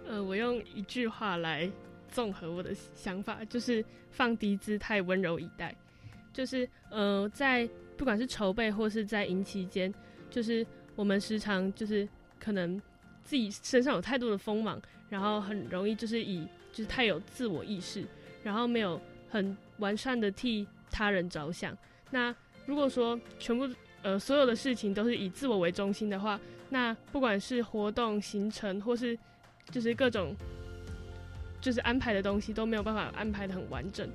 Speaker 4: 呃，我用一句话来综合我的想法，就是放低姿态，温柔以待。就是呃，在不管是筹备或是在营期间。就是我们时常就是可能自己身上有太多的锋芒，然后很容易就是以就是太有自我意识，然后没有很完善的替他人着想。那如果说全部呃所有的事情都是以自我为中心的话，那不管是活动行程或是就是各种就是安排的东西都没有办法安排的很完整。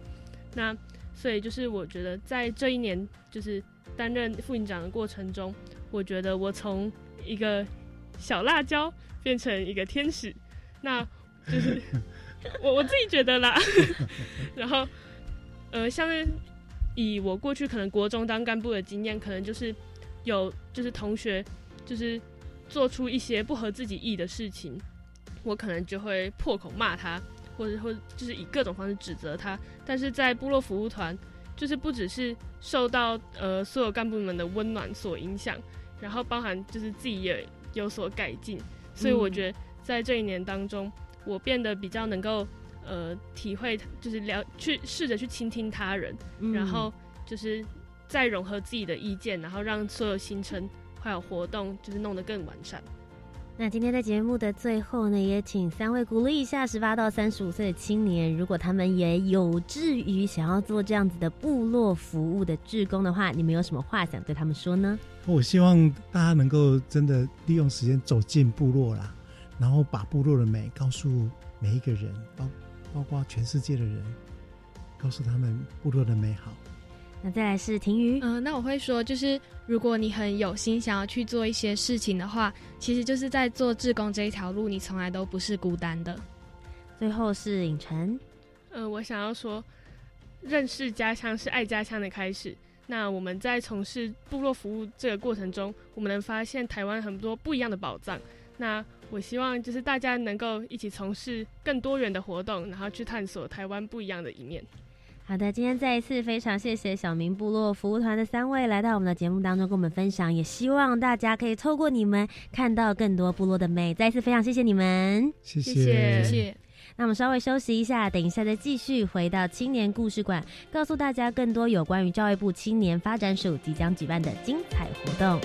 Speaker 4: 那所以就是我觉得在这一年就是担任副营长的过程中。我觉得我从一个小辣椒变成一个天使，那就是 我我自己觉得啦。然后，呃，像是以我过去可能国中当干部的经验，可能就是有就是同学就是做出一些不合自己意的事情，我可能就会破口骂他，或者或就是以各种方式指责他。但是在部落服务团，就是不只是受到呃所有干部们的温暖所影响。然后包含就是自己也有所改进，所以我觉得在这一年当中，我变得比较能够呃体会，就是了去试着去倾听他人，然后就是再融合自己的意见，然后让所有行程还有活动就是弄得更完善。
Speaker 1: 那今天在节目的最后呢，也请三位鼓励一下十八到三十五岁的青年，如果他们也有志于想要做这样子的部落服务的志工的话，你们有什么话想对他们说呢？
Speaker 2: 我希望大家能够真的利用时间走进部落啦，然后把部落的美告诉每一个人，包包括全世界的人，告诉他们部落的美好。
Speaker 1: 那再来是婷瑜，
Speaker 3: 嗯，那我会说，就是如果你很有心想要去做一些事情的话，其实就是在做志工这一条路，你从来都不是孤单的。
Speaker 1: 最后是影晨，
Speaker 4: 嗯，我想要说，认识家乡是爱家乡的开始。那我们在从事部落服务这个过程中，我们能发现台湾很多不一样的宝藏。那我希望就是大家能够一起从事更多元的活动，然后去探索台湾不一样的一面。
Speaker 1: 好的，今天再一次非常谢谢小明部落服务团的三位来到我们的节目当中跟我们分享，也希望大家可以透过你们看到更多部落的美。再一次非常谢谢你们，
Speaker 2: 谢
Speaker 4: 谢谢谢。
Speaker 1: 那我们稍微休息一下，等一下再继续回到青年故事馆，告诉大家更多有关于教育部青年发展署即将举办的精彩活动。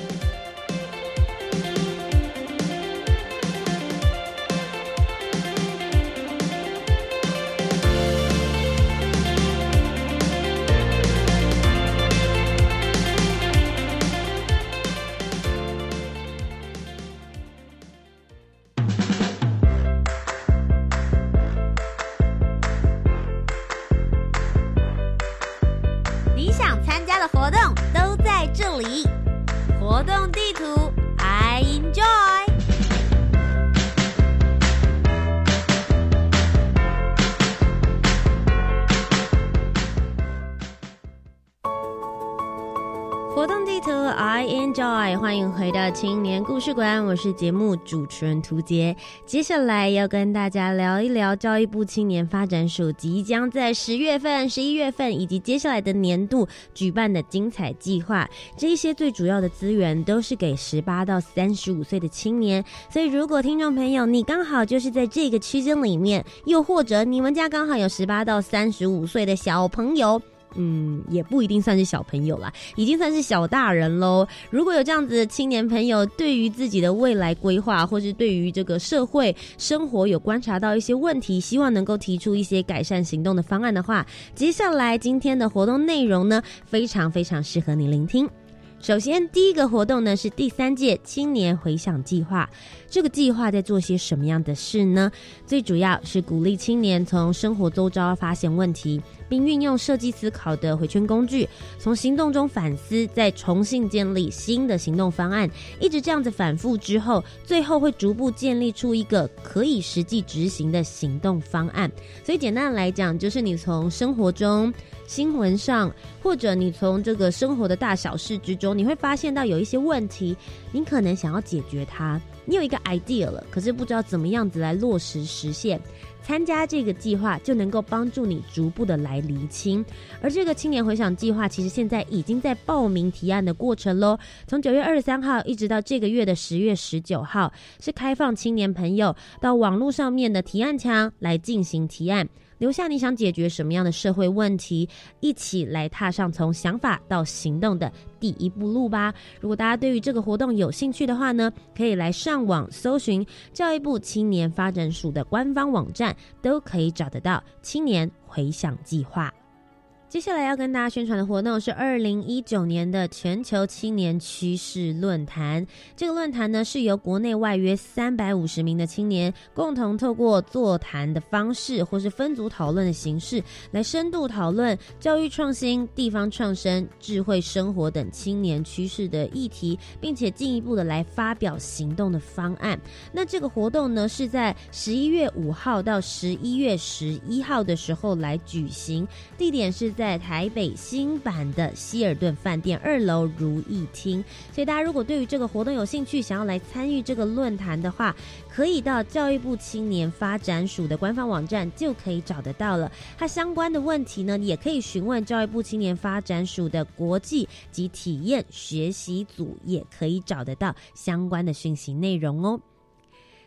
Speaker 1: 事馆，我是节目主持人涂杰。接下来要跟大家聊一聊教育部青年发展署即将在十月份、十一月份以及接下来的年度举办的精彩计划。这些最主要的资源都是给十八到三十五岁的青年，所以如果听众朋友你刚好就是在这个区间里面，又或者你们家刚好有十八到三十五岁的小朋友。嗯，也不一定算是小朋友啦，已经算是小大人喽。如果有这样子的青年朋友，对于自己的未来规划，或是对于这个社会生活有观察到一些问题，希望能够提出一些改善行动的方案的话，接下来今天的活动内容呢，非常非常适合你聆听。首先，第一个活动呢是第三届青年回响计划。这个计划在做些什么样的事呢？最主要是鼓励青年从生活周遭发现问题，并运用设计思考的回圈工具，从行动中反思，再重新建立新的行动方案。一直这样子反复之后，最后会逐步建立出一个可以实际执行的行动方案。所以简单来讲，就是你从生活中。新闻上，或者你从这个生活的大小事之中，你会发现到有一些问题，你可能想要解决它，你有一个 idea 了，可是不知道怎么样子来落实实现。参加这个计划就能够帮助你逐步的来厘清。而这个青年回想计划，其实现在已经在报名提案的过程喽。从九月二十三号一直到这个月的十月十九号，是开放青年朋友到网络上面的提案墙来进行提案。留下你想解决什么样的社会问题，一起来踏上从想法到行动的第一步路吧。如果大家对于这个活动有兴趣的话呢，可以来上网搜寻教育部青年发展署的官方网站，都可以找得到青年回想计划。接下来要跟大家宣传的活动是二零一九年的全球青年趋势论坛。这个论坛呢是由国内外约三百五十名的青年共同透过座谈的方式，或是分组讨论的形式，来深度讨论教育创新、地方创生、智慧生活等青年趋势的议题，并且进一步的来发表行动的方案。那这个活动呢是在十一月五号到十一月十一号的时候来举行，地点是在。在台北新版的希尔顿饭店二楼如意厅，所以大家如果对于这个活动有兴趣，想要来参与这个论坛的话，可以到教育部青年发展署的官方网站就可以找得到了。它相关的问题呢，也可以询问教育部青年发展署的国际及体验学习组，也可以找得到相关的讯息内容哦。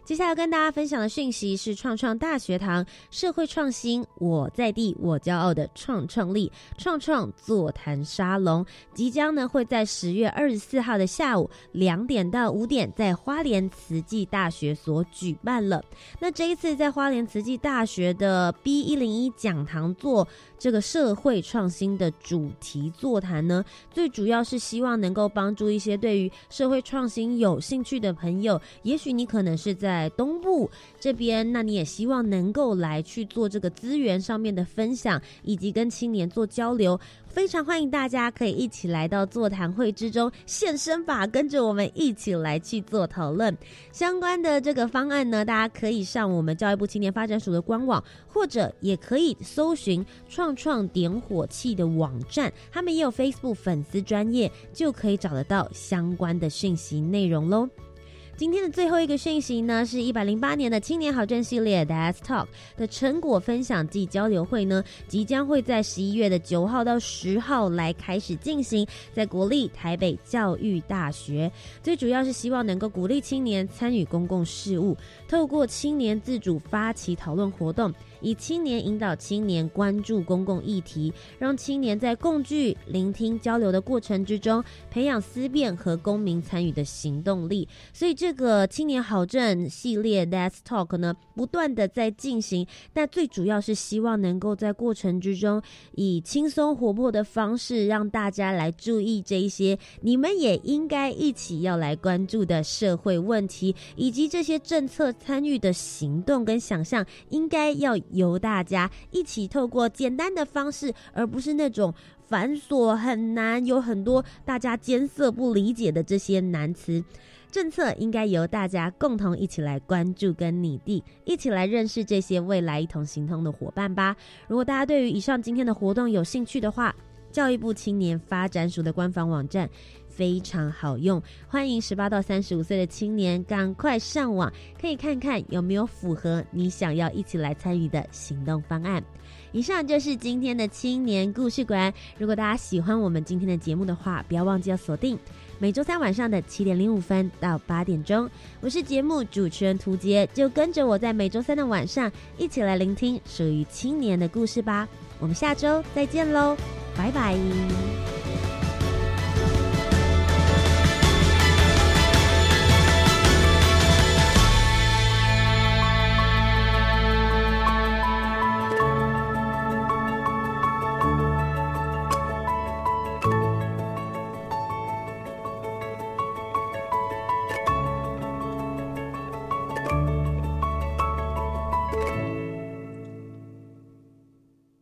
Speaker 1: 接下来跟大家分享的讯息是创创大学堂社会创新我在地我骄傲的创创力创创座谈沙龙，即将呢会在十月二十四号的下午两点到五点在花莲慈济大学所举办了。那这一次在花莲慈济大学的 B 一零一讲堂做这个社会创新的主题座谈呢，最主要是希望能够帮助一些对于社会创新有兴趣的朋友，也许你可能是在东部这边，那你也希望能够来去做这个资源上面的分享，以及跟青年做交流。非常欢迎大家可以一起来到座谈会之中现身吧，跟着我们一起来去做讨论相关的这个方案呢。大家可以上我们教育部青年发展署的官网，或者也可以搜寻创创点火器的网站，他们也有 Facebook 粉丝专业，就可以找得到相关的讯息内容喽。今天的最后一个讯息呢，是一百零八年的青年好政系列的 AS Talk 的成果分享暨交流会呢，即将会在十一月的九号到十号来开始进行，在国立台北教育大学。最主要是希望能够鼓励青年参与公共事务，透过青年自主发起讨论活动。以青年引导青年关注公共议题，让青年在共聚、聆听、交流的过程之中，培养思辨和公民参与的行动力。所以，这个青年好政系列 Let's Talk 呢，不断的在进行。那最主要是希望能够在过程之中，以轻松活泼的方式，让大家来注意这一些你们也应该一起要来关注的社会问题，以及这些政策参与的行动跟想象，应该要。由大家一起透过简单的方式，而不是那种繁琐很难、有很多大家艰涩不理解的这些难词。政策应该由大家共同一起来关注跟拟定，一起来认识这些未来一同行通的伙伴吧。如果大家对于以上今天的活动有兴趣的话，教育部青年发展署的官方网站。非常好用，欢迎十八到三十五岁的青年赶快上网，可以看看有没有符合你想要一起来参与的行动方案。以上就是今天的青年故事馆。如果大家喜欢我们今天的节目的话，不要忘记要锁定每周三晚上的七点零五分到八点钟。我是节目主持人涂杰，就跟着我在每周三的晚上一起来聆听属于青年的故事吧。我们下周再见喽，拜拜。